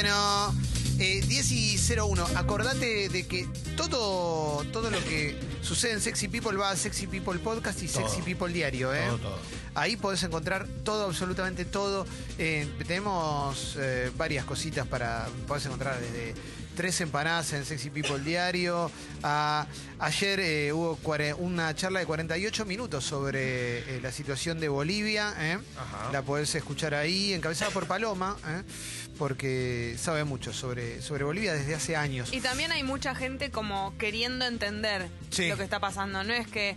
Bueno, eh, 10 y 01. Acordate de que todo, todo lo que sucede en Sexy People va a Sexy People Podcast y Todo. Sexy People Diario. ¿eh? Todo, todo. Ahí podés encontrar todo, absolutamente todo. Eh, tenemos eh, varias cositas para. Podés encontrar desde tres empanadas en Sexy People Diario. a- ayer eh, hubo cuare- una charla de 48 minutos sobre eh, la situación de Bolivia. ¿eh? Ajá. La podés escuchar ahí, encabezada por Paloma, ¿eh? porque sabe mucho sobre, sobre Bolivia desde hace años. Y también hay mucha gente como queriendo entender Sí. lo que está pasando. No es que. eh,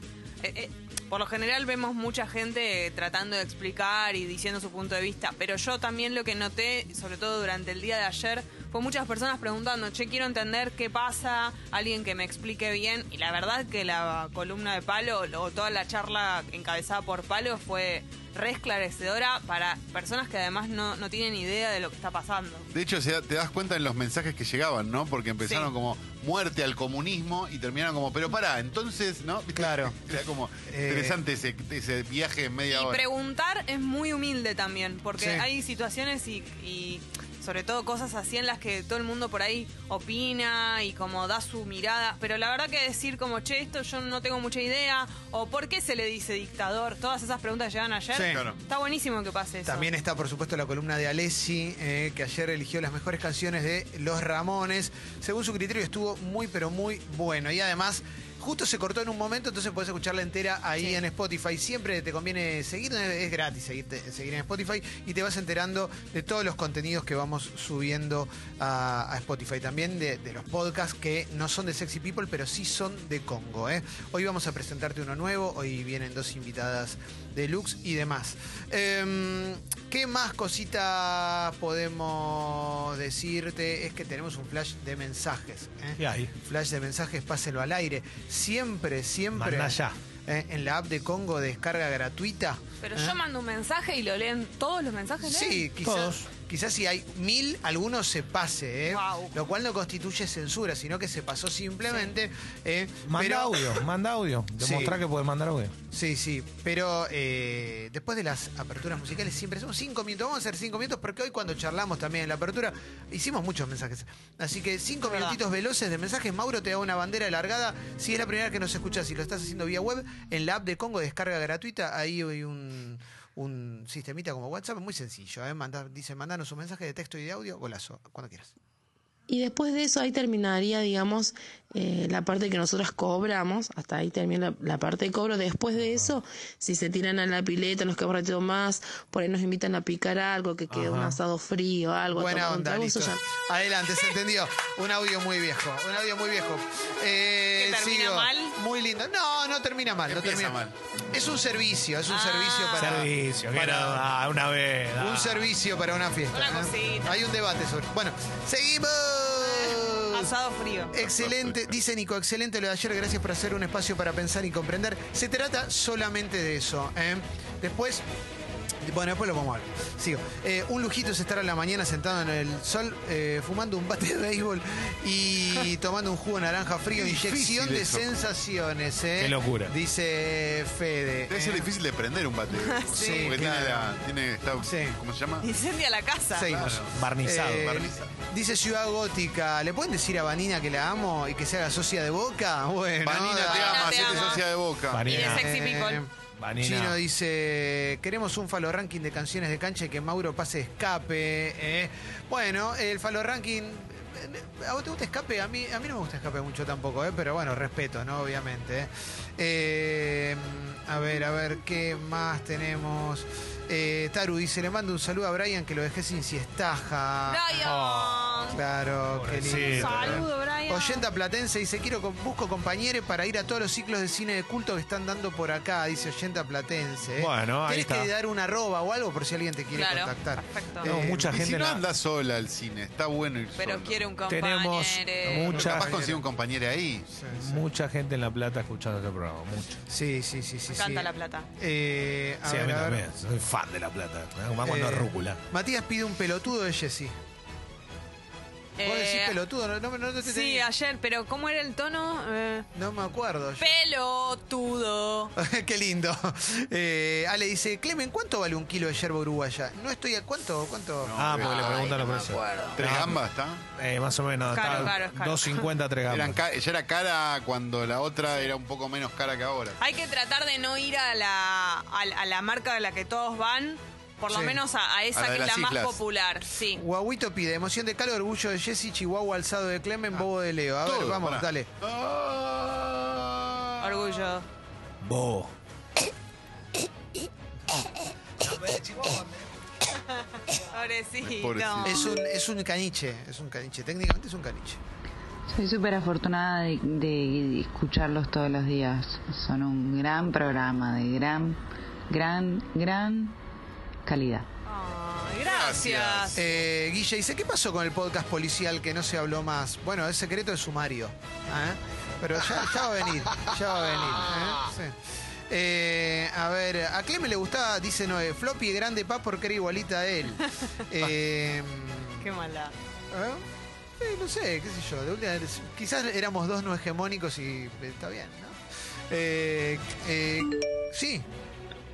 eh, por lo general vemos mucha gente tratando de explicar y diciendo su punto de vista, pero yo también lo que noté, sobre todo durante el día de ayer, fue muchas personas preguntando, che, quiero entender qué pasa, alguien que me explique bien, y la verdad que la columna de Palo, o toda la charla encabezada por Palo fue re esclarecedora para personas que además no, no tienen idea de lo que está pasando. De hecho, se da- te das cuenta en los mensajes que llegaban, ¿no? Porque empezaron Sí. como muerte al comunismo y terminaron como, pero pará, entonces, ¿no? ¿Viste? Claro. Era como Eh, interesante ese, ese viaje en media Y hora. preguntar es muy humilde también, porque Sí. hay situaciones y, y sobre todo cosas así en las que todo el mundo por ahí opina y como da su mirada, pero la verdad que decir como, che, esto yo no tengo mucha idea, o por qué se le dice dictador, todas esas preguntas que llegan ayer, Sí. Claro. está buenísimo que pase eso. También está, por supuesto, la columna de Alessi, eh, que ayer eligió las mejores canciones de Los Ramones. Según su criterio, estuvo muy, pero muy bueno. Y además, justo se cortó en un momento, entonces puedes escucharla entera ahí Sí. en Spotify. Siempre te conviene seguir, es gratis seguirte- seguir en Spotify y te vas enterando de todos los contenidos que vamos subiendo a, a Spotify. También de, de los podcasts que no son de Sexy People, pero sí son de Congo. ¿eh? Hoy vamos a presentarte uno nuevo, hoy vienen dos invitadas deluxe y demás. Em, ¿Qué más cositas podemos decirte? Es que tenemos un flash de mensajes. ¿eh? ¿Qué hay? Flash de mensajes, páselo al aire. Siempre, siempre. Ya. ¿eh? En la app de Congo, descarga gratuita. Pero ¿eh? yo mando un mensaje y lo leen todos los mensajes. leen? Sí, quizás, Todos. Quizás si hay mil, algunos se pase, ¿eh? Lo cual no constituye censura, sino que se pasó simplemente. ¿eh? Manda Pero- audio, manda audio. Demostrá Sí. que puedes mandar audio. Sí, sí, pero eh, después de las aperturas musicales siempre son cinco minutos. Vamos a hacer cinco minutos porque hoy cuando charlamos también en la apertura hicimos muchos mensajes. Así que cinco Es verdad. minutitos veloces de mensajes. Mauro te da una bandera largada. Si es la primera vez que nos escuchas y lo estás haciendo vía web, en la app de Congo descarga gratuita. Ahí hay un, un sistemita como WhatsApp muy sencillo. ¿eh? Dice, mandanos un mensaje de texto y de audio. Golazo, cuando quieras. Y después de eso ahí terminaría, digamos, eh, la parte que nosotros cobramos, hasta ahí termina la, la parte de cobro. Después de eso, si se tiran a la pileta, nos queda un ratito más, por ahí nos invitan a picar algo, que quede un asado frío, algo. Buena onda, listo. ya- Adelante, se entendió. Un audio muy viejo, un audio muy viejo. Eh, ¿Que termina sigo. mal? Muy lindo. No, no termina mal, no termina mal. Es un servicio, es un Ah. servicio para Servicio, para- ah, una vez. ah. un servicio para una fiesta. Una ¿eh? cosita. Hay un debate sobre. Bueno, seguimos. Asado frío. Excelente, dice Nico, excelente lo de ayer, gracias por hacer un espacio para pensar y comprender. Se trata solamente de eso. ¿eh? Después, bueno, después lo vamos a ver. Sigo. Eh, un lujito es estar a la mañana sentado en el sol, eh, fumando un bate de béisbol y tomando un jugo de naranja frío, inyección de eso. sensaciones. ¿eh? Qué locura. Dice Fede. Debe ser difícil de prender un bate. Sí, Porque claro. tiene, la, tiene está- Sí. ¿cómo se llama? Incendia la casa. Seguimos. Barnizado. Eh, barniza. Dice Ciudad Gótica, ¿le pueden decir a Vanina que la amo y que se haga socia de boca? Bueno, Vanina te ama, te ama. socia de boca. Y Vanina. de sexy people. Chino dice, queremos un falo ranking de canciones de cancha y que Mauro pase escape. eh. Bueno, el falo ranking... eh, ¿A vos te gusta escape? A mí, a mí no me gusta escape mucho tampoco, eh, pero bueno, respeto, ¿no? Obviamente. Eh, a ver, a ver, ¿qué más tenemos? Eh, Taru dice, le mando un saludo a Brian que lo dejé sin siestaja. Brian. Claro, qué lindo. Saludo, Brian. Oyenta Platense dice, quiero busco compañeros para ir a todos los ciclos de cine de culto que están dando por acá, dice Oyenta Platense. ¿eh? Bueno, ahí Tienes que dar una arroba o algo por si alguien te quiere Claro, contactar. perfecto. No, Eh, mucha Y gente si no la- anda sola al cine, está bueno ir Pero solo. quiere un compañero. Tenemos mucha, capaz consigue un compañero ahí. sí, sí. mucha gente en La Plata escuchando este programa. Mucha. Sí, sí, sí, sí. Me encanta sí. la plata. Eh, a Sí, a ver, mí a también. Soy fan de La Plata. Cuando Eh, es rúcula. Matías pide un pelotudo de Jessy. Vos decís Eh, pelotudo, no, no, no te Sí, tenía- ayer, pero ¿cómo era el tono? Eh, No me acuerdo. yo. pelotudo. Qué lindo. Eh, Ale dice, Clemen, ¿cuánto vale un kilo de yerba uruguaya? No estoy a cuánto, cuánto. Ah, porque le preguntan no los me precios. ¿Tres No. gambas está? Eh, más o menos. Caro, caro, es caro. 2.50, 3 gambas. Ca- ya era cara cuando la otra era un poco menos cara que ahora. Hay que tratar de no ir a la, a, la- a la marca de la que todos van, por lo menos a, a esa A la de que es la más popular. Sí. Guaguito pide, emoción de calo, orgullo de Jessy, Chihuahua, alzado de Clemen, bobo de Leo. A ver, vamos, pará. dale. Ah. Orgullo. Bo. Pobrecito. Pobrecito. Es un, es un caniche, es un caniche, técnicamente es un caniche. Soy súper afortunada de, de escucharlos todos los días. Son un gran programa de gran, gran, gran calidad. Ay, gracias. Eh, Guille dice, ¿qué pasó con el podcast policial que no se habló más? Bueno, es secreto de sumario. ¿eh? Pero ya, ya va a venir, ya va a venir. ¿eh? Sí. Eh, a ver, a Clemen le gustaba, dice Noé, floppy de grande paz porque era igualita a él. Eh, Qué mala. ¿eh? Eh, no sé, qué sé yo. de última- quizás éramos dos no hegemónicos y está bien, ¿no? Eh, eh, sí,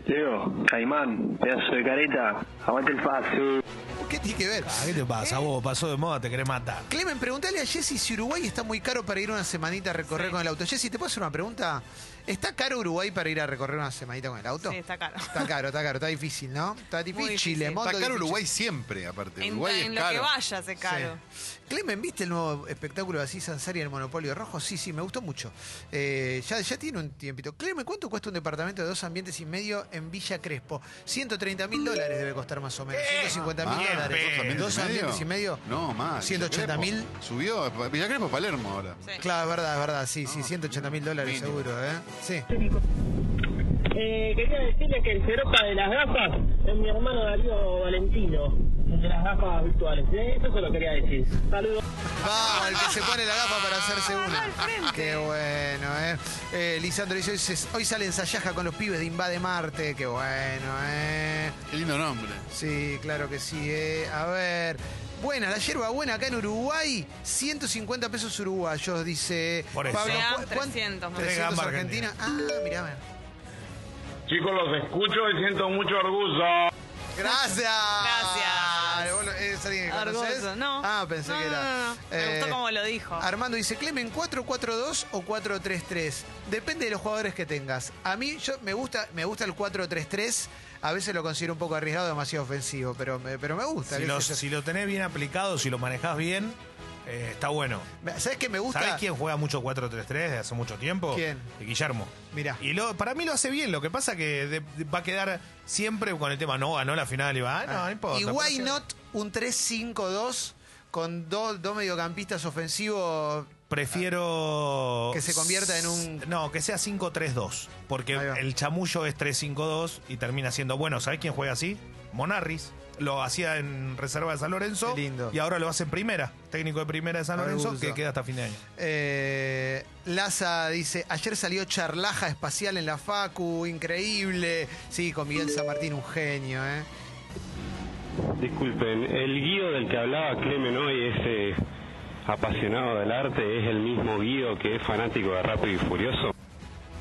Leo, Caimán, pedazo de careta, aguante el fácil. ¿qué tiene que ver? Ah, ¿Qué te pasa? Vos pasó de moda, te querés matar. Clemen, preguntale a Jessy si Uruguay está muy caro para ir una semanita a recorrer Sí. con el auto. Jessy, ¿te puedo hacer una pregunta? ¿Está caro Uruguay para ir a recorrer una semanita con el auto? Sí, está caro. Está caro, está caro, está difícil, ¿no? Está difícil. difícil. Está caro difícil. Uruguay siempre, aparte. En, Uruguay en es lo caro. que vaya se caro. Sí. Clemen, ¿viste el nuevo espectáculo de Asís Ansari, el Monopolio Rojo? Sí, sí, me gustó mucho. Eh, ya, ya tiene un tiempito. Clemen, ¿cuánto cuesta un departamento de dos ambientes y medio en Villa Crespo? 130 mil dólares debe costar más o menos. 150 mil dólares. ¿Dos ambientes, ¿Dos ambientes y medio? No, más. 180 mil. Subió. Villa Crespo, Palermo ahora. Sí. Claro, es verdad, es verdad. Sí, sí, 180 mil dólares mínimo. seguro, ¿eh? Sí. Eh, quería decirle que el ceropa de las gafas es mi hermano Darío Valentino, el de las gafas virtuales. ¿eh? Eso se lo quería decir. Saludos. Vamos, el que se pone la gafa para hacerse Ah, una. Qué bueno, ¿eh? eh Lisandro dice, hoy, sale ensayaja con los pibes de Invade Marte. Qué bueno, ¿eh? Qué lindo nombre. Sí, claro que sí, ¿eh? A ver. Buena, la hierba buena acá en Uruguay, 150 pesos uruguayos, dice Por eso. Pablo. Sean ¿cu- cuán- 300, más. 300 Gamba Argentina. Ah, mirá, mirá. Chicos, los escucho y siento mucho orgullo. Gracias. Gracias. Lo- ¿Es alguien que conoces? Orgullo, no. Ah, pensé No, que era. no, no, no. Me Eh, gustó como lo dijo. Armando dice, Clemen, 4-4-2 o 4-3-3. Depende de los jugadores que tengas. A mí yo me gusta, me gusta el 4-3-3. A veces lo considero un poco arriesgado, demasiado ofensivo, pero me, pero me gusta. Si qué lo, sé yo. si lo tenés bien aplicado, si lo manejás bien, eh, está bueno. ¿Sabes qué me gusta? ¿Sabés quién juega mucho 4-3-3 desde hace mucho tiempo? ¿Quién? Guillermo. Mirá. Y lo, para mí lo hace bien. Lo que pasa que de- de- va a quedar siempre con el tema, no ganó la final y va, ah, no, no importa. y why not un 3-5-2 con dos, dos mediocampistas ofensivos? Prefiero. Que se convierta en un- No, que sea 5-3-2. Porque el chamullo es 3-5-2 y termina siendo bueno. ¿Sabés quién juega así? Monarris. Lo hacía en reserva de San Lorenzo. Qué lindo. Y ahora lo hace en primera. Técnico de primera de San Lorenzo, Orgullo. que queda hasta fin de año. Eh, Laza dice, ayer salió charlaja espacial en la Facu, increíble. Sí, con Miguel San Martín, un genio, ¿eh? Disculpen, el Guido del que hablaba Clemen hoy, ese apasionado del arte, es el mismo Guido que es fanático de Rápido y Furioso.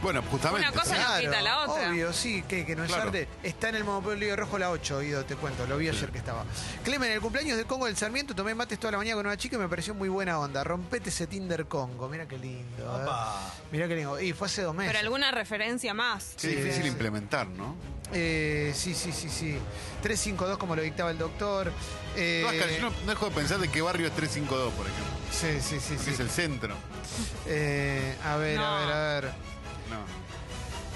Bueno, justamente. Una cosa no quita la otra. Obvio, sí, que, que no es Claro. arte. Está en el Monopolio Rojo la 8, Guido, te cuento, lo vi ayer que estaba. Clemen, el cumpleaños de Congo del Sarmiento, tomé mates toda la mañana con una chica y me pareció muy buena onda. Rompete ese Tinder Congo, mira qué lindo. ¿eh? Opa. Mira qué lindo. Y fue hace dos meses. Pero alguna referencia más. Qué Sí, difícil sí. implementar, ¿no? Eh, sí, sí, sí, sí. 352 como lo dictaba el doctor. Eh, caras, yo no, no dejo de pensar de qué barrio es 352, por ejemplo. sí, sí, sí, Que sí. es el centro. Eh, a ver, No. a ver, a ver. No.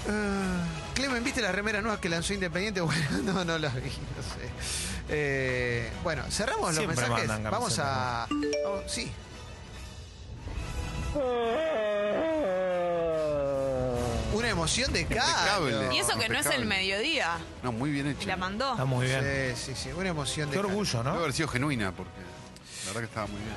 Ah, Clemen, ¿viste las remeras nuevas que lanzó Independiente? Bueno, no, no las vi, no sé. Eh, bueno, cerramos los mensajes. mandan Vamos a. vamos- sí. Una emoción de. Impecable. Y eso que no es el mediodía. No, muy bien Y hecho. la mandó. Está muy bien. Sí, sí, sí. Una emoción de Qué orgullo, Debe ¿no? haber sido genuina, porque la verdad que estaba muy bien.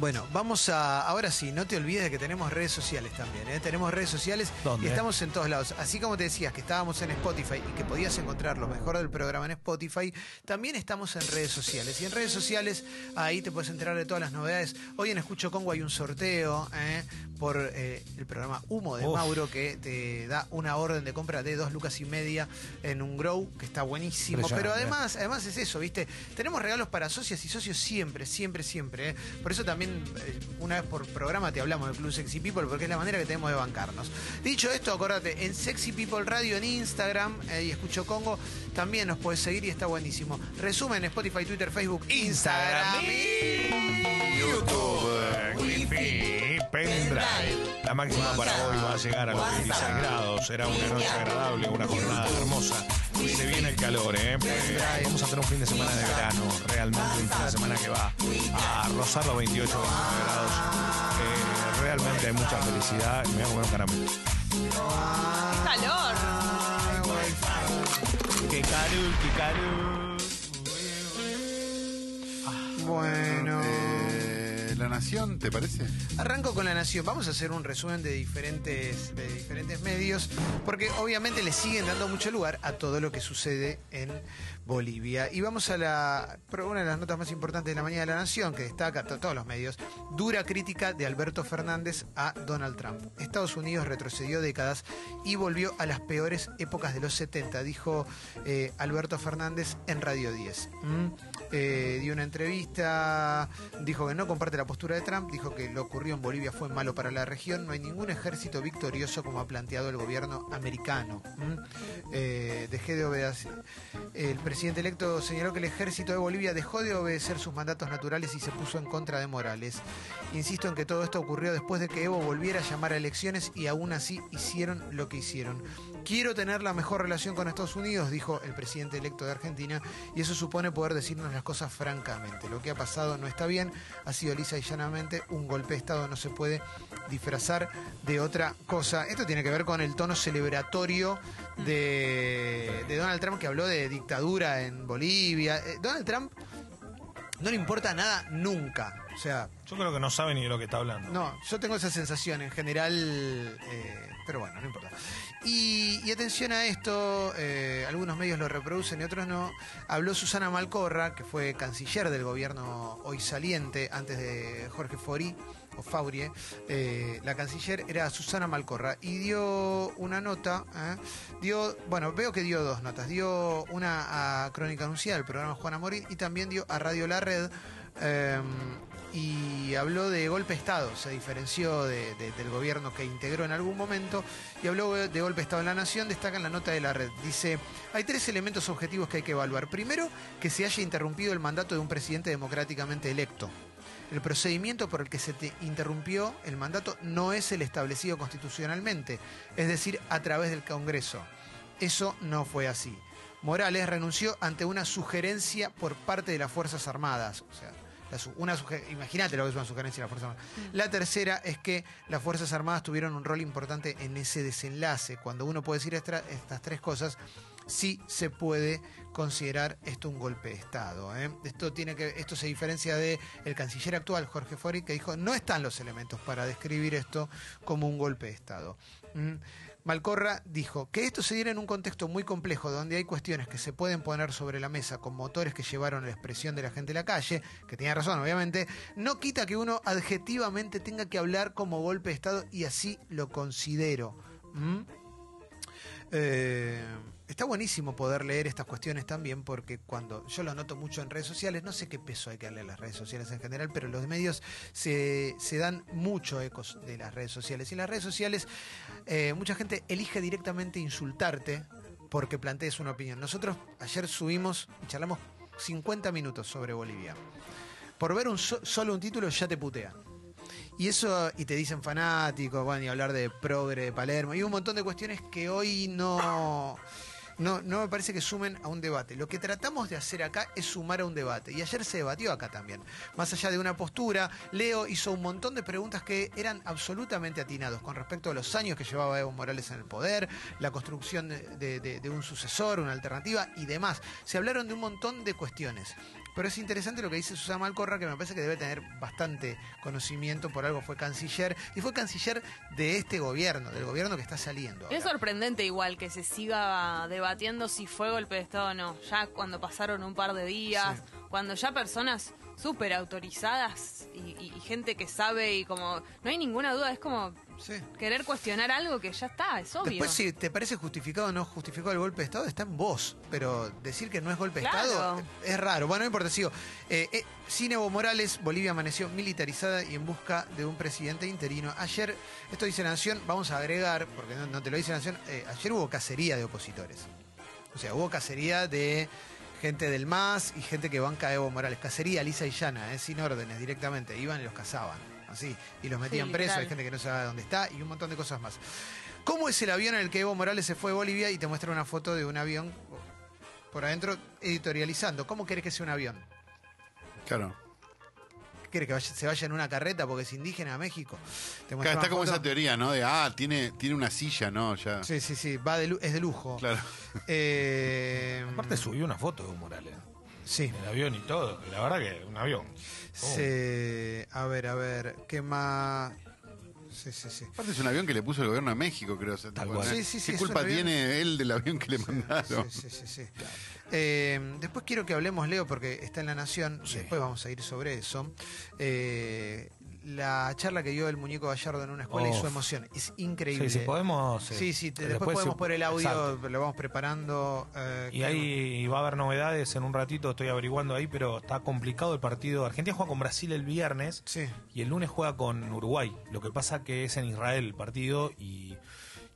Bueno, vamos a. Ahora sí, no te olvides de que tenemos redes sociales también. ¿eh? Tenemos redes sociales ¿Dónde? y estamos en todos lados. Así como te decías que estábamos en Spotify y que podías encontrar lo mejor del programa en Spotify, también estamos en redes sociales. Y en redes sociales, ahí te puedes enterar de todas las novedades. Hoy en Escucho Congo hay un sorteo ¿eh? por eh, el programa Humo de Uf. Mauro que te da una orden de compra de dos lucas y media en un grow, que está buenísimo. Pero además, además es eso, ¿viste? Tenemos regalos para socias y socios siempre, siempre, siempre. ¿eh? Por eso también eh, una vez por programa te hablamos del Club Sexy People porque es la manera que tenemos de bancarnos. Dicho esto, acordate, en Sexy People Radio en Instagram eh, y Escucho Congo también nos puedes seguir y está buenísimo. Resumen Spotify, Twitter, Facebook, Instagram. y YouTube, Wi-Fi, pendrive. La máxima para hoy va a llegar a los 26 grados. Será una noche agradable, una jornada hermosa. Se viene el calor, ¿eh? Eh, Vamos a tener un fin de semana de verano. Realmente un fin de semana que va a rozar los 28, 29 grados. Eh, realmente hay mucha felicidad. Me voy a comer un caramelo. ¡Qué calor! ¡Qué calor, qué calor! Bueno. La Nación, ¿te parece? Arranco con la Nación. Vamos a hacer un resumen de diferentes, de diferentes medios, porque obviamente le siguen dando mucho lugar a todo lo que sucede en Bolivia. Y vamos a la una de las notas más importantes de la mañana de la Nación, que destaca to- todos los medios, dura crítica de Alberto Fernández a Donald Trump. Estados Unidos retrocedió décadas y volvió a las peores épocas de los 70, dijo eh, Alberto Fernández en Radio 10. ¿Mm? Eh, dio una entrevista, dijo que no comparte la postura de Trump, dijo que lo ocurrido en Bolivia fue malo para la región, no hay ningún ejército victorioso como ha planteado el gobierno americano. ¿Mm? Eh, dejé de obedecer. El presidente electo señaló que el ejército de Bolivia dejó de obedecer sus mandatos naturales y se puso en contra de Morales. Insisto en que todo esto ocurrió después de que Evo volviera a llamar a elecciones y aún así hicieron lo que hicieron. Quiero tener la mejor relación con Estados Unidos, dijo el presidente electo de Argentina, y eso supone poder decirnos las cosas francamente. Lo que ha pasado no está bien, ha sido lisa y llanamente un golpe de Estado, no se puede disfrazar de otra cosa. Esto tiene que ver con el tono celebratorio de, de Donald Trump que habló de dictadura en Bolivia. Eh, Donald Trump no le importa nada nunca. O sea, Yo creo que no sabe ni de lo que está hablando. no, yo tengo esa sensación en general, eh, pero bueno, no importa. Y, y atención a esto, eh, algunos medios lo reproducen y otros no. Habló Susana Malcorra, que fue canciller del gobierno hoy saliente, antes de Jorge Fori, o Faurie. Eh, la canciller era Susana Malcorra y dio una nota, ¿eh? dio, bueno, veo que dio dos notas. Dio una a Crónica Anunciada, el programa Juana Morín, y también dio a Radio La Red. eh, y habló de golpe de Estado, se diferenció de- de- del gobierno que integró en algún momento y habló de golpe de Estado en la Nación, destaca en la nota de la red. Dice, hay tres elementos objetivos que hay que evaluar. Primero, que se haya interrumpido el mandato de un presidente democráticamente electo. El procedimiento por el que se te interrumpió el mandato no es el establecido constitucionalmente, es decir, a través del Congreso. Eso no fue así. Morales renunció ante una sugerencia por parte de las Fuerzas Armadas. O sea, una imagínate lo que es una sugerencia de las Fuerzas Armadas. La tercera es que las Fuerzas Armadas tuvieron un rol importante en ese desenlace. Cuando uno puede decir estas tres cosas, sí se puede considerar esto un golpe de Estado. ¿eh? Esto, tiene que, esto se diferencia de el canciller actual, Jorge Fori, que dijo no están los elementos para describir esto como un golpe de Estado. ¿Mm? Malcorra dijo que esto se diera en un contexto muy complejo donde hay cuestiones que se pueden poner sobre la mesa con motores que llevaron a la expresión de la gente en la calle, que tenía razón obviamente, no quita que uno adjetivamente tenga que hablar como golpe de Estado y así lo considero. ¿Mm? Eh, está buenísimo poder leer estas cuestiones también porque cuando yo lo noto mucho en redes sociales, no sé qué peso hay que darle a las redes sociales en general, pero los medios se, dan mucho ecos de las redes sociales. Y en las redes sociales eh, mucha gente elige directamente insultarte porque plantees una opinión. Nosotros ayer subimos y charlamos 50 minutos sobre Bolivia. Por ver un so- solo un título ya te putea. Y eso, y te dicen fanático, bueno, y hablar de progre de Palermo, y un montón de cuestiones que hoy no, no, no me parece que sumen a un debate. Lo que tratamos de hacer acá es sumar a un debate. Y ayer se debatió acá también. Más allá de una postura, Leo hizo un montón de preguntas que eran absolutamente atinados con respecto a los años que llevaba Evo Morales en el poder, la construcción de- de- de un sucesor, una alternativa y demás. Se hablaron de un montón de cuestiones. Pero es interesante lo que dice Susana Malcorra, que me parece que debe tener bastante conocimiento, por algo fue canciller, y fue canciller de este gobierno, del gobierno que está saliendo. Es sorprendente igual que se siga debatiendo si fue golpe de Estado o no. Ya cuando pasaron un par de días, cuando ya personas súper autorizadas y, y- y gente que sabe y como... No hay ninguna duda, es como Sí. querer cuestionar algo que ya está, es obvio. Después, si te parece justificado o no justificado el golpe de Estado, está en vos. Pero decir que no es golpe de Claro. Estado es raro. Bueno, no importa, sigo. Eh, eh, sin Evo Morales, Bolivia amaneció militarizada y en busca de un presidente interino. Ayer, esto dice Nación, vamos a agregar, porque no, no te lo dice Nación, eh, ayer hubo cacería de opositores. O sea, hubo cacería de gente del MAS y gente que banca a Evo Morales. Cacería lisa y llana, eh, sin órdenes, directamente. Iban y los cazaban. Así. Y los metían Sí, presos. Hay gente que no sabe dónde está y un montón de cosas más. ¿Cómo es el avión en el que Evo Morales se fue a Bolivia y te muestra una foto de un avión por adentro editorializando? ¿Cómo querés que sea un avión? Claro. ¿Qué ¿Querés que vaya- se vaya en una carreta porque es indígena a México? Te muestra Claro, está como foto. esa teoría, ¿no? De, ah, tiene, tiene una silla, ¿no? Ya. Sí, sí, sí, va de es de lujo. Claro. Eh, Aparte subió una foto de Evo Morales. sí. El avión y todo. La verdad que un avión. Se- a ver, a ver, ¿qué más? Sí, sí, sí. Aparte es un avión que le puso el gobierno de México, creo. o sea, Tal cual. Sí, ¿Qué culpa avión. tiene él del avión que le mandaron? Sí, sí, sí, sí. Eh, después quiero que hablemos, Leo, porque está en La Nación, Sí. después vamos a ir sobre eso. Eh, la charla que dio el muñeco Gallardo en una escuela y su emoción. Es increíble. Sí, sí, podemos. eh, Sí, sí, te- después, podemos sí, poner el audio, exacto. lo vamos preparando. eh, Y ahí va a haber novedades en un ratito, estoy averiguando ahí, pero está complicado el partido. Argentina juega con Brasil el viernes Sí. y el lunes juega con Uruguay. Lo que pasa que es en Israel el partido y,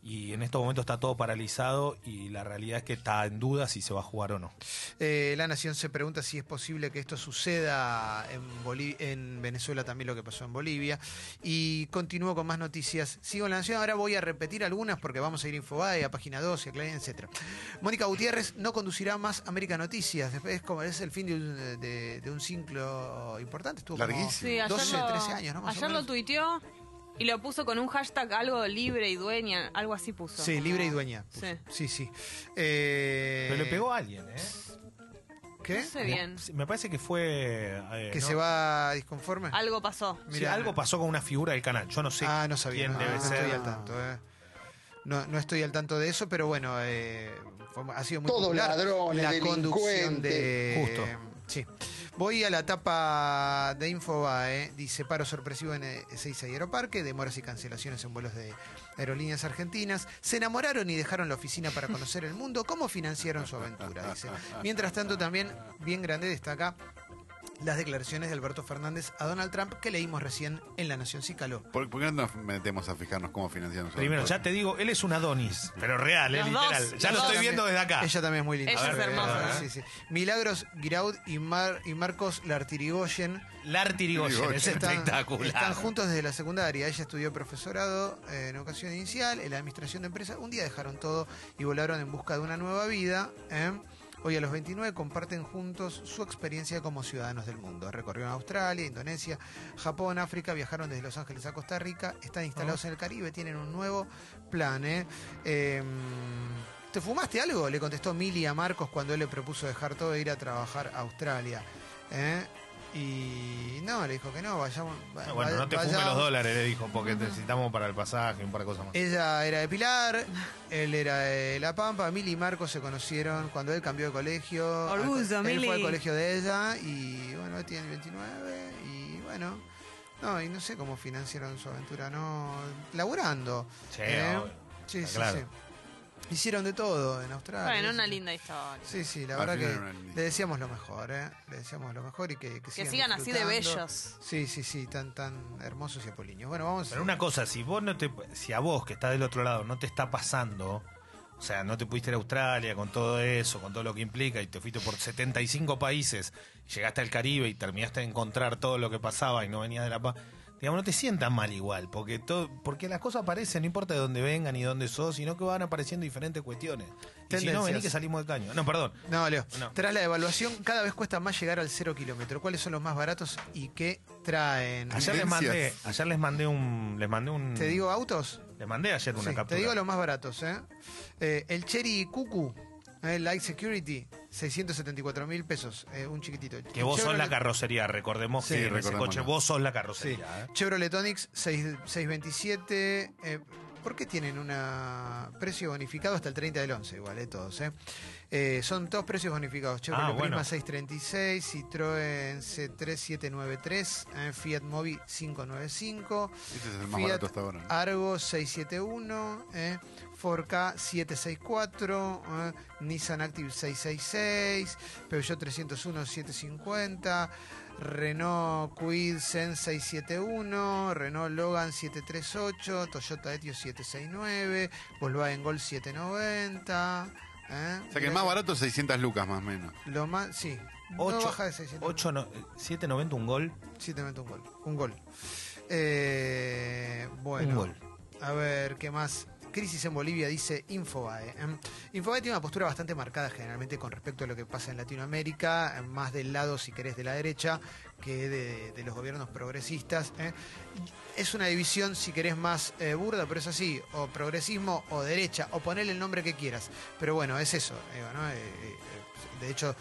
y en estos momentos está todo paralizado y la realidad es que está en duda si se va a jugar o no. Eh, la Nación se pregunta si es posible que esto suceda en, Boli- en Venezuela también lo que pasó en Bolivia. Y continúo con más noticias. Sigo en La Nación, ahora voy a repetir algunas porque vamos a ir a Infobae, a Página 12, a Clarín, etc. Mónica Gutiérrez no conducirá más América Noticias. Después es, como, es el fin de un, de- de un ciclo importante. Estuvo como Larguísimo. Sí, ayer, 12, lo, 13 años, ¿no? Más o ayer lo tuiteó y lo puso con un hashtag algo libre y dueña, algo así puso. Sí, libre y dueña. Sí. Sí, sí. Eh, Pero le pegó a alguien, ¿eh? ¿Qué? No sé bien. Me parece que fue... eh, ¿Que no- se va disconforme? Algo pasó. sí, Mirá. algo pasó con una figura del canal. Yo no sé ah, no sabía. quién no, debe no ser. estoy al tanto. eh. No, no estoy al tanto de eso, pero bueno, eh, fue- ha sido muy Todos popular ladrones, la conducción de... delincuentes. Justo. Sí. Voy a la tapa de Infobae. Dice paro sorpresivo en eh, Ezeiza y Aeroparque, demoras y cancelaciones en vuelos de aerolíneas argentinas. Se enamoraron y dejaron la oficina para conocer el mundo. ¿Cómo financiaron su aventura? Dice. Mientras tanto, también, bien grande, destaca las declaraciones de Alberto Fernández a Donald Trump que leímos recién en La Nación Cícalo. ¿Por, por qué no nos metemos a fijarnos cómo financian nosotros? Primero, ya te digo, él es un Adonis, pero real, eh, Los literal. dos, ya lo estoy viendo desde acá. Ella también es muy linda. Ella es hermosa. eh, sí, sí. Milagros Giraud y, Mar- y Marcos Lartirigoyen Lartirigoyen, es están, espectacular. están juntos desde la secundaria. Ella estudió profesorado eh, en educación inicial, en la administración de empresas. Un día dejaron todo y volaron en busca de una nueva vida. ¿eh? Hoy a los 29 comparten juntos su experiencia como ciudadanos del mundo. Recorrieron Australia, Indonesia, Japón, África, viajaron desde Los Ángeles a Costa Rica, están instalados en el Caribe, tienen un nuevo plan. ¿eh? Em, ¿Te fumaste algo? Le contestó Mili a Marcos cuando él le propuso dejar todo e ir a trabajar a Australia. ¿eh? Y no, le dijo que no, vayamos. Ah, Bueno, no te fumes vayamos. los dólares, le dijo, porque necesitamos para el pasaje y un par de cosas más. Ella era de Pilar, él era de La Pampa, Mili y Marcos se conocieron cuando él cambió de colegio. Orgullo, Él Mili. fue al colegio de ella y bueno, él tiene 29 y bueno, no, y no sé cómo financiaron su aventura, no, laburando. Sí, ¿eh? obvio. sí, Está sí, claro. sí. Hicieron de todo en Australia. Bueno, una sí. linda historia. Sí, sí, la Al verdad que le deseamos lo mejor, ¿eh? Le deseamos lo mejor y que, que, Que sigan, sigan así de bellos. Sí, sí, sí, tan, tan hermosos y apoliños. Bueno, vamos Pero una cosa, si vos no te, si a vos que estás del otro lado no te está pasando, o sea, no te pudiste ir a Australia con todo eso, con todo lo que implica, y te fuiste por 75 países, llegaste al Caribe y terminaste de encontrar todo lo que pasaba y no venías de la paz, digamos, no te sientas mal igual, porque todo, porque las cosas aparecen, no importa de dónde vengan y dónde sos, sino que van apareciendo diferentes cuestiones. Y si no, vení que salimos del caño. No, perdón. No, Leo. No. Tras la evaluación, cada vez cuesta más llegar al cero kilómetro. ¿Cuáles son los más baratos y qué traen? Ayer les mandé, ayer les mandé un, les mandé un, ¿Te digo autos? les mandé ayer una Sí, captura. te digo los más baratos, ¿eh? Eh, el Cherry Cucu Eh, Light Security, 674 mil pesos. eh, un chiquitito. Que vos sos la Chevrolet- carrocería, recordemos Sí, que en ese coche vos sos la Sí. carrocería. ¿eh? Chevrolet Onix 6, 627. eh, ¿Por qué tienen un precio bonificado hasta el 30 del 11? Igual, eh, todos. Eh. Eh, son todos precios bonificados. Chevrolet Ah, bueno. Prisma 636, Citroën C3793, eh, Fiat Mobi 595. Ese es el más Fiat barato hasta ahora. ¿no? Argo 671, eh, 4K 764, eh, Nissan Active 666, Peugeot 301 750, Renault Kwid Zen 671, Renault Logan 738, Toyota Etios 769, Volkswagen Gol 790. Eh. O sea que el más barato es 600 lucas más o menos. Lo más, sí. no Ocho- baja de 600. 8, no, 790 un gol. 790 un gol. Un gol. Eh, bueno. Un gol. A ver, ¿qué más? Crisis en Bolivia, dice Infobae. Em, Infobae tiene una postura bastante marcada generalmente con respecto a lo que pasa en Latinoamérica, más del lado, si querés, de la derecha que de, los gobiernos progresistas. ¿eh? Es una división, si querés, más eh, burda, pero es así, o progresismo o derecha, o ponele el nombre que quieras. Pero bueno, es eso. Eh, eh, de hecho,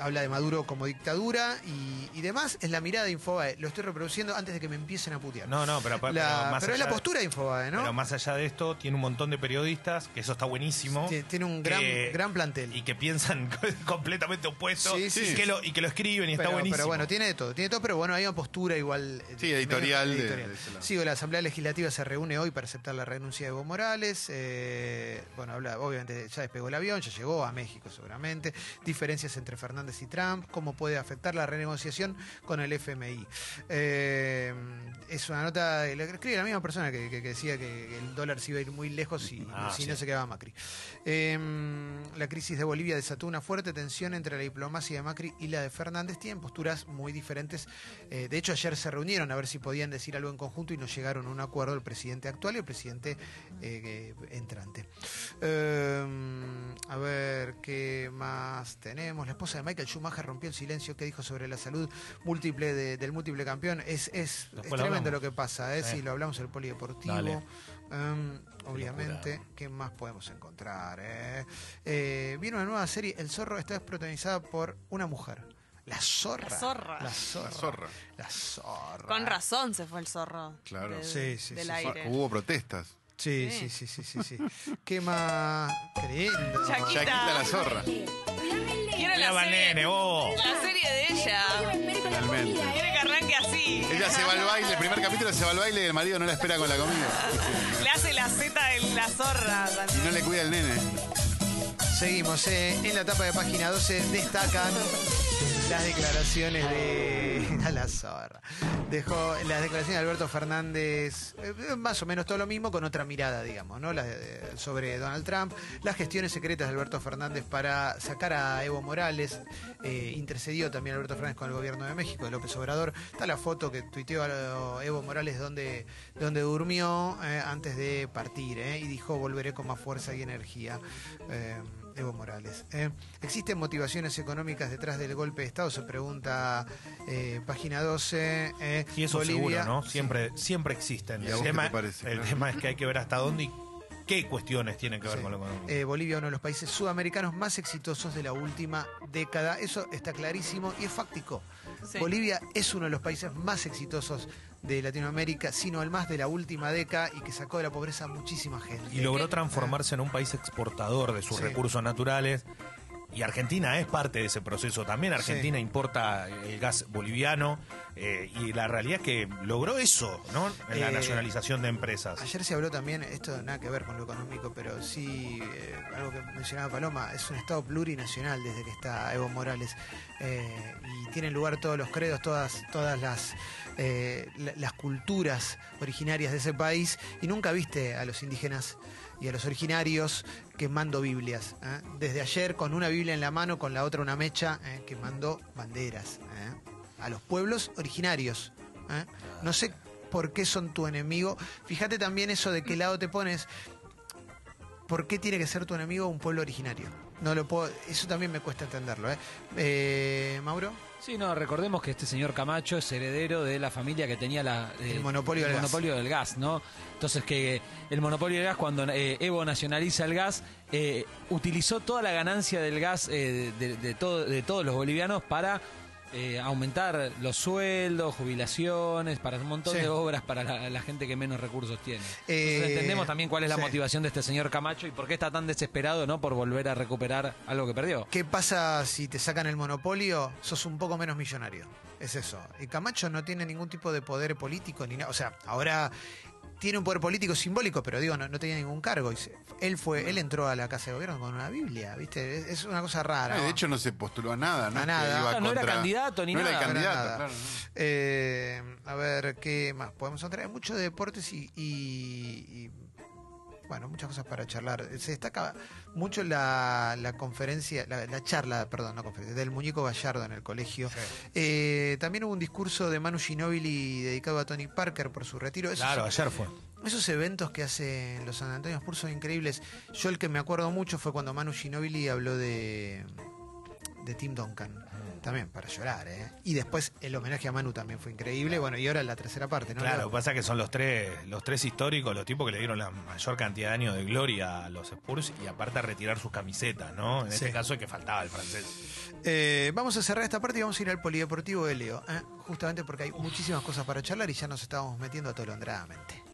habla de Maduro como dictadura y, y demás. Es la mirada de Infobae. Lo estoy reproduciendo antes de que me empiecen a putear. No, no, pero, pero La- más pero es la postura de Infobae, ¿no? Pero más allá de esto, tiene un montón de periodistas, que eso está buenísimo. Tie- Tiene un gran, que- gran plantel. Y que piensan completamente opuesto. Sí, sí, y, sí. Que lo, y que lo escriben y está buenísimo. pero bueno, tiene de todo, tiene de todo, pero bueno, hay una postura igual. eh, Sí, editorial de- editorial. Sigo, la Asamblea Legislativa se reúne hoy para aceptar la renuncia de Evo Morales. eh, bueno, habla, obviamente ya despegó el avión, ya llegó a México seguramente. Diferencias entre Fernández y Trump, cómo puede afectar la renegociación con el FMI. Eh, es una nota, la escribe la misma persona que, que- que decía que, el dólar se iba a ir muy lejos si, Ah, si sí. no se quedaba Macri. Eh, la crisis de Bolivia desató una fuerte tensión entre la diplomacia de Macri y la de Fernández. Tienen posturas muy diferentes. Eh, de hecho, ayer se reunieron a ver si podían decir algo en conjunto y no llegaron a un acuerdo el presidente actual y el presidente eh, entrante. Eh, a ver, ¿qué más tenemos? La esposa de Michael Schumacher rompió el silencio que dijo sobre la salud múltiple de- del múltiple campeón. Es, es, es tremendo lo que pasa, ¿eh? Sí. Sí, lo hablamos el polideportivo. Um, obviamente, ¿qué más podemos encontrar? eh? Eh, viene una nueva serie, El Zorro, esta vez protagonizada por una mujer. La zorra. La zorra. La zorra. La zorra. La zorra. Con razón se fue el zorro. Claro. de- Sí, sí, del sí, aire. Hubo protestas. Sí, sí, sí, sí, sí, sí. ¿Qué más? Qué lindo. Shakira. Yaquita la zorra. La vos. la serie de ella. Finalmente. Quiere que arranque así. Ella se va al baile, el primer capítulo se va al baile y el marido no la espera con la comida. Le hace la Z de la zorra. Y no le cuida el nene. Seguimos, eh. en la etapa de página 12 destacan las declaraciones de a. Dejó las declaraciones de Alberto Fernández, eh, más o menos todo lo mismo, con otra mirada, digamos, ¿no? Sobre Donald Trump, las gestiones secretas de Alberto Fernández para sacar a Evo Morales, eh, intercedió también Alberto Fernández con el gobierno de México, de López Obrador. Está la foto que tuiteó a Evo Morales donde, donde durmió eh, antes de partir, eh, y dijo volveré con más fuerza y energía. Evo Morales. ¿eh? ¿Existen motivaciones económicas detrás del golpe de Estado? Se pregunta eh, página 12. eh, Y eso Bolivia. seguro, ¿no? Siempre, siempre existen. ¿Y a El, tema, te parece? el Claro. tema es que hay que ver hasta dónde y qué cuestiones tienen que ver Sí. con lo económico. Eh, Bolivia, uno de los países sudamericanos más exitosos de la última década. Eso está clarísimo y es fáctico. Sí. Bolivia es uno de los países más exitosos de Latinoamérica, sino el más de la última década y que sacó de la pobreza a muchísima gente. y logró transformarse en un país exportador de sus Sí. recursos naturales. Y Argentina es parte de ese proceso también. Argentina Sí. importa el gas boliviano eh, y la realidad es que logró eso, ¿no? En la Eh, nacionalización de empresas. Ayer se habló también, esto nada que ver con lo económico, pero sí, eh, algo que mencionaba Paloma, es un Estado plurinacional desde que está Evo Morales. Eh, y tienen lugar todos los credos, todas, todas las, eh, la- las culturas originarias de ese país. Y nunca viste a los indígenas y a los originarios quemando Biblias. ¿eh? Desde ayer, con una Biblia en la mano, con la otra una mecha, ¿eh? quemando banderas. ¿eh? A los pueblos originarios. ¿eh? No sé por qué son tu enemigo. Fíjate también eso de qué lado te pones. ¿Por qué tiene que ser tu enemigo un pueblo originario? No lo puedo, eso también me cuesta entenderlo, ¿eh? Eh, Mauro. Sí, no, recordemos que este señor Camacho es heredero de la familia que tenía la, eh, El monopolio del gas. monopolio del gas, ¿no? Entonces que el monopolio del gas, cuando eh, Evo nacionaliza el gas, eh, utilizó toda la ganancia del gas eh, de, de todo- de todos los bolivianos para eh, aumentar los sueldos, jubilaciones, para un montón Sí. de obras para la, la gente que menos recursos tiene. Eh, Entonces entendemos también cuál es la sí. motivación de este señor Camacho y por qué está tan desesperado, ¿no? Por volver a recuperar algo que perdió. ¿Qué pasa si te sacan el monopolio? Sos un poco menos millonario. Es eso. Y Camacho no tiene ningún tipo de poder político ni nada. O sea, ahora tiene un poder político simbólico, pero digo, no, no tenía ningún cargo. Y se- Él fue, él entró a la Casa de Gobierno con una Biblia, ¿viste? Es, es una cosa rara. No, de hecho no se postuló a nada, ¿no? A es que nada. iba Ah, no era contra- candidato ni no nada. era candidato, nada. claro. no. Eh, a ver, ¿qué más podemos entrar? Hay muchos deportes y, y- y, bueno, muchas cosas para charlar. Se destaca mucho la, la conferencia, la, la charla, perdón, no conferencia, del muñeco Gallardo en el colegio. Eh, también hubo un discurso de Manu Ginóbili dedicado a Tony Parker por su retiro. Esos- Claro, ayer fue. esos eventos que hacen los San Antonio Spurs son increíbles. Yo el que me acuerdo mucho fue cuando Manu Ginóbili habló de, de Tim Duncan. También para llorar, ¿eh? Y después el homenaje a Manu también fue increíble. Bueno, y ahora la tercera parte, ¿no? Claro, pasa que son los tres, los tres históricos, los tipos que le dieron la mayor cantidad de años de gloria a los Spurs y aparte a retirar sus camisetas, ¿no? En Sí. este caso es que faltaba el francés. Eh, vamos a cerrar esta parte y vamos a ir al polideportivo de Leo. ¿eh? Justamente porque hay muchísimas cosas para charlar y ya nos estábamos metiendo atolondradamente.